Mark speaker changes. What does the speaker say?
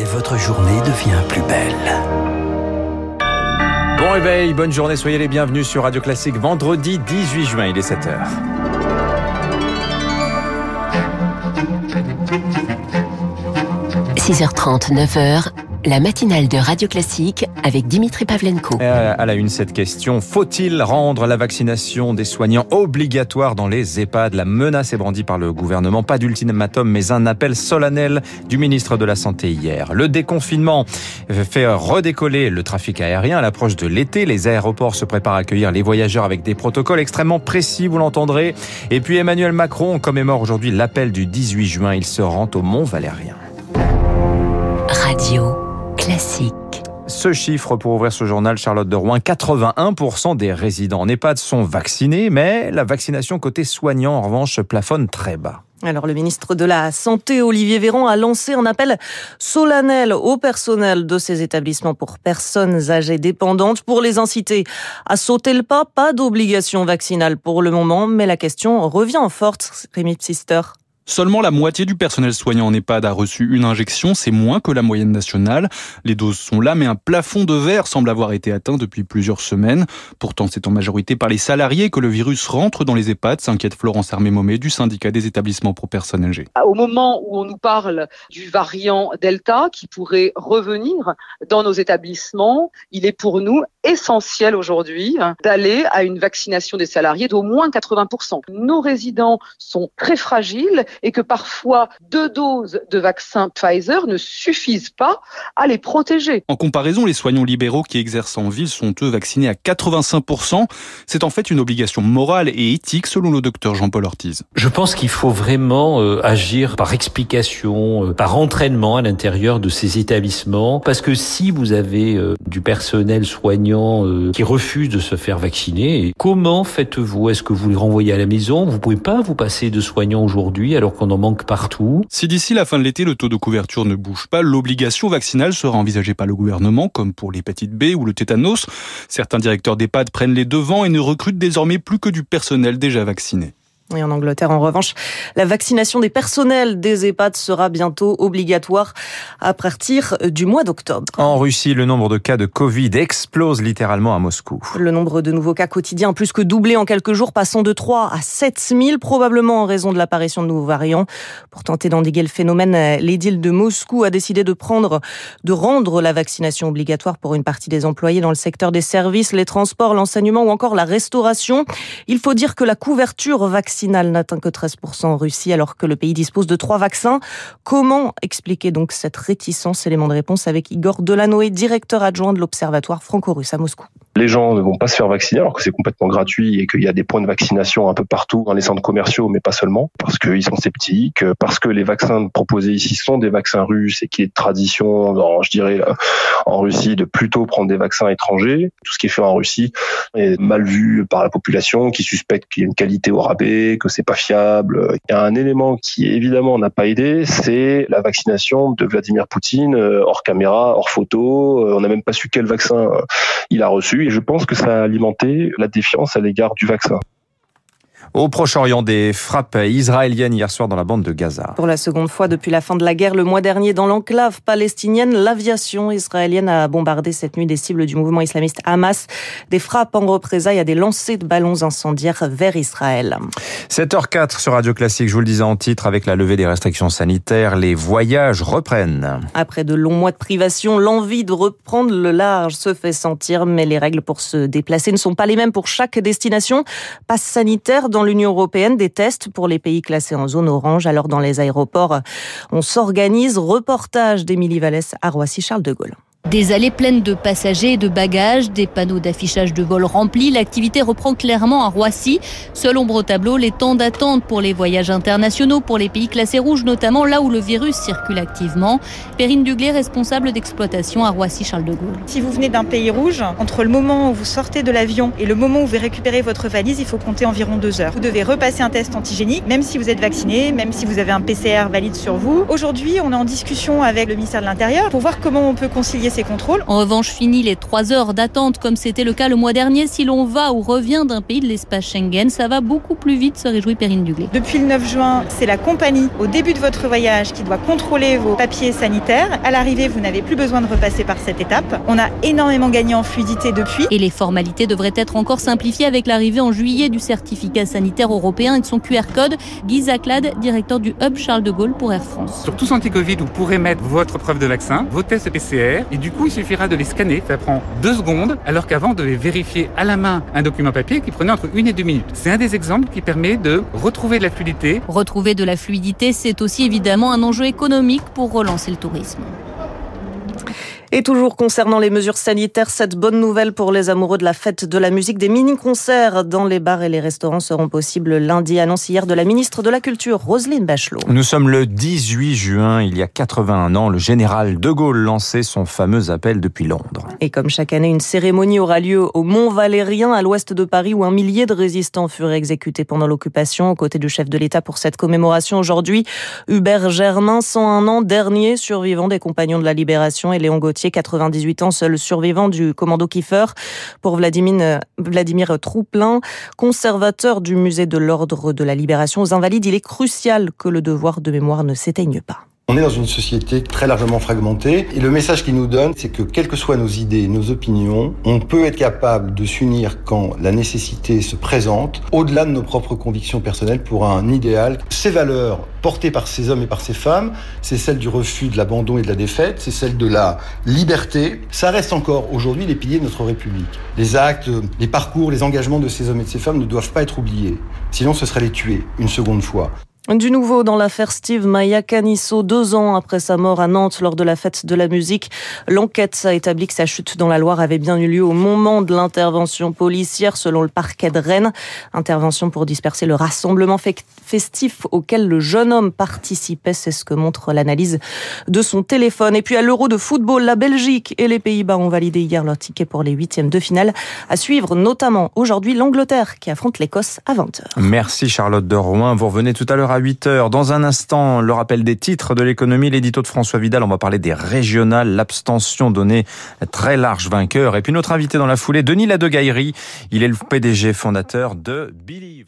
Speaker 1: et votre journée devient plus belle.
Speaker 2: Bon réveil, bonne journée, soyez les bienvenus sur Radio Classique vendredi 18 juin, il est 7h.
Speaker 3: « 6h30, 9h, la matinale de Radio Classique avec Dimitri Pavlenko.
Speaker 2: À la une, cette question. Faut-il rendre la vaccination des soignants obligatoire dans les EHPAD? La menace est brandie par le gouvernement. Pas d'ultimatum, mais un appel solennel du ministre de la Santé hier. Le déconfinement fait redécoller le trafic aérien à l'approche de l'été. Les aéroports se préparent à accueillir les voyageurs avec des protocoles extrêmement précis, vous l'entendrez. Et puis Emmanuel Macron commémore aujourd'hui l'appel du 18 juin. Il se rend au Mont Valérien.
Speaker 3: Radio classique.
Speaker 2: Ce chiffre pour ouvrir ce journal, Charlotte de Rouen, 81% des résidents en EHPAD sont vaccinés, mais la vaccination côté soignant, en revanche, plafonne très bas.
Speaker 4: Alors le ministre de la Santé, Olivier Véran, a lancé un appel solennel au personnel de ces établissements pour personnes âgées dépendantes pour les inciter à sauter le pas. Pas d'obligation vaccinale pour le moment, mais la question revient en forte, Rémi Psister.
Speaker 5: Seulement la moitié du personnel soignant en EHPAD a reçu une injection, c'est moins que la moyenne nationale. Les doses sont là, mais un plafond de verre semble avoir été atteint depuis plusieurs semaines. Pourtant, c'est en majorité par les salariés que le virus rentre dans les EHPAD, s'inquiète Florence Armé-Momé du syndicat des établissements pour personnes âgées.
Speaker 6: Au moment où on nous parle du variant Delta qui pourrait revenir dans nos établissements, il est pour nous essentiel aujourd'hui d'aller à une vaccination des salariés d'au moins 80%. Nos résidents sont très fragiles et que parfois deux doses de vaccin Pfizer ne suffisent pas à les protéger.
Speaker 5: En comparaison, les soignants libéraux qui exercent en ville sont eux vaccinés à 85%. C'est en fait une obligation morale et éthique selon le docteur Jean-Paul Ortiz.
Speaker 7: Je pense qu'il faut vraiment euh, agir par explication, euh, par entraînement à l'intérieur de ces établissements parce que si vous avez euh, du personnel soignant qui refuse de se faire vacciner, comment faites-vous? Est-ce que vous les renvoyez à la maison? Vous pouvez pas vous passer de soignants aujourd'hui alors qu'on en manque partout.
Speaker 5: Si d'ici la fin de l'été, le taux de couverture ne bouge pas, l'obligation vaccinale sera envisagée par le gouvernement, comme pour l'hépatite B ou le tétanos. Certains directeurs d'EHPAD prennent les devants et ne recrutent désormais plus que du personnel déjà vacciné.
Speaker 4: Et en Angleterre, en revanche, la vaccination des personnels des EHPAD sera bientôt obligatoire à partir du mois d'octobre.
Speaker 2: En Russie, le nombre de cas de Covid explose littéralement à Moscou.
Speaker 4: Le nombre de nouveaux cas quotidiens plus que doublé en quelques jours, passant de 3 à 7 000, probablement en raison de l'apparition de nouveaux variants. Pour tenter d'endiguer le phénomène, l'édile de Moscou a décidé de prendre, de rendre la vaccination obligatoire pour une partie des employés dans le secteur des services, les transports, l'enseignement ou encore la restauration. Il faut dire que la couverture vaccinale n'atteint que 13% en Russie alors que le pays dispose de trois vaccins. Comment expliquer donc cette réticence? Élément de réponse avec Igor Delanoé, directeur adjoint de l'Observatoire franco-russe à Moscou.
Speaker 8: Les gens ne vont pas se faire vacciner alors que c'est complètement gratuit et qu'il y a des points de vaccination un peu partout dans les centres commerciaux, mais pas seulement, parce qu'ils sont sceptiques, parce que les vaccins proposés ici sont des vaccins russes et qu'il est de tradition, je dirais, en Russie, de plutôt prendre des vaccins étrangers. Tout ce qui est fait en Russie est mal vu par la population qui suspecte qu'il y a une qualité au rabais, que c'est pas fiable. Il y a un élément qui évidemment n'a pas aidé, c'est la vaccination de Vladimir Poutine euh, hors caméra, hors photo. Euh, on n'a même pas su quel vaccin euh, il a reçu et je pense que ça a alimenté la défiance à l'égard du vaccin.
Speaker 2: Au Proche-Orient, des frappes israéliennes hier soir dans la bande de Gaza.
Speaker 4: Pour la seconde fois depuis la fin de la guerre, le mois dernier, dans l'enclave palestinienne, l'aviation israélienne a bombardé cette nuit des cibles du mouvement islamiste Hamas. Des frappes en représailles à des lancers de ballons incendiaires vers Israël.
Speaker 2: 7h04 sur Radio Classique, je vous le disais en titre, avec la levée des restrictions sanitaires, les voyages reprennent.
Speaker 4: Après de longs mois de privation, l'envie de reprendre le large se fait sentir, mais les règles pour se déplacer ne sont pas les mêmes pour chaque destination. Passe sanitaire dans l'Union européenne des tests pour les pays classés en zone orange. Alors dans les aéroports, on s'organise. Reportage d'Émilie Vallès à Roissy-Charles de Gaulle.
Speaker 9: Des allées pleines de passagers et de bagages, des panneaux d'affichage de vol remplis, l'activité reprend clairement à Roissy. Seul ombre au tableau, les temps d'attente pour les voyages internationaux, pour les pays classés rouges, notamment là où le virus circule activement. Perrine Duglet, responsable d'exploitation à Roissy-Charles de Gaulle.
Speaker 10: Si vous venez d'un pays rouge, entre le moment où vous sortez de l'avion et le moment où vous récupérez votre valise, il faut compter environ deux heures. Vous devez repasser un test antigénique, même si vous êtes vacciné, même si vous avez un PCR valide sur vous. Aujourd'hui, on est en discussion avec le ministère de l'Intérieur pour voir comment on peut concilier ces contrôles.
Speaker 9: En revanche, fini les trois heures d'attente comme c'était le cas le mois dernier. Si l'on va ou revient d'un pays de l'espace Schengen, ça va beaucoup plus vite, se réjouit Perrine Duglé.
Speaker 10: Depuis le 9 juin, c'est la compagnie au début de votre voyage qui doit contrôler vos papiers sanitaires. À l'arrivée, vous n'avez plus besoin de repasser par cette étape. On a énormément gagné en fluidité depuis.
Speaker 9: Et les formalités devraient être encore simplifiées avec l'arrivée en juillet du certificat sanitaire européen et de son QR code. Guy Zaclade, directeur du hub Charles de Gaulle pour Air France.
Speaker 11: Sur tous anti-Covid, vous pourrez mettre votre preuve de vaccin, vos tests PCR, et du coup, il suffira de les scanner. Ça prend deux secondes, alors qu'avant, on devait vérifier à la main un document papier qui prenait entre une et deux minutes. C'est un des exemples qui permet de retrouver de la fluidité.
Speaker 9: Retrouver de la fluidité, c'est aussi évidemment un enjeu économique pour relancer le tourisme.
Speaker 4: Et toujours concernant les mesures sanitaires, cette bonne nouvelle pour les amoureux de la fête de la musique, des mini-concerts dans les bars et les restaurants seront possibles lundi, annonce hier de la ministre de la Culture, Roselyne Bachelot.
Speaker 2: Nous sommes le 18 juin, il y a 81 ans, le général de Gaulle lançait son fameux appel depuis Londres.
Speaker 4: Et comme chaque année, une cérémonie aura lieu au Mont Valérien, à l'ouest de Paris, où un millier de résistants furent exécutés pendant l'occupation, aux côtés du chef de l'État pour cette commémoration aujourd'hui. Hubert Germain, 101 ans, dernier survivant des compagnons de la Libération, et Léon Gauthier, 98 ans, seul survivant du commando Kiefer. Pour Vladimir, Vladimir Trouplin, conservateur du musée de l'Ordre de la Libération aux Invalides, il est crucial que le devoir de mémoire ne s'éteigne pas.
Speaker 12: On est dans une société très largement fragmentée et le message qu'il nous donne, c'est que quelles que soient nos idées, nos opinions, on peut être capable de s'unir quand la nécessité se présente, au-delà de nos propres convictions personnelles pour un idéal. Ces valeurs portées par ces hommes et par ces femmes, c'est celle du refus de l'abandon et de la défaite, c'est celle de la liberté. Ça reste encore aujourd'hui les piliers de notre République. Les actes, les parcours, les engagements de ces hommes et de ces femmes ne doivent pas être oubliés. Sinon, ce serait les tuer une seconde fois.
Speaker 4: Du nouveau dans l'affaire Steve Maya Canisso, deux ans après sa mort à Nantes lors de la fête de la musique. L'enquête a établi que sa chute dans la Loire avait bien eu lieu au moment de l'intervention policière selon le parquet de Rennes. Intervention pour disperser le rassemblement festif auquel le jeune homme participait. C'est ce que montre l'analyse de son téléphone. Et puis à l'Euro de football, la Belgique et les Pays-Bas ont validé hier leur ticket pour les huitièmes de finale. À suivre notamment aujourd'hui l'Angleterre qui affronte l'Écosse à 20h.
Speaker 2: Merci Charlotte de Rouen. Vous revenez tout à l'heure à 8 heures. Dans un instant, le rappel des titres de l'économie, l'édito de François Vidal. On va parler des régionales, l'abstention donnée très large vainqueur. Et puis notre invité dans la foulée, Denis Ladegaillerie. Il est le PDG fondateur de Believe.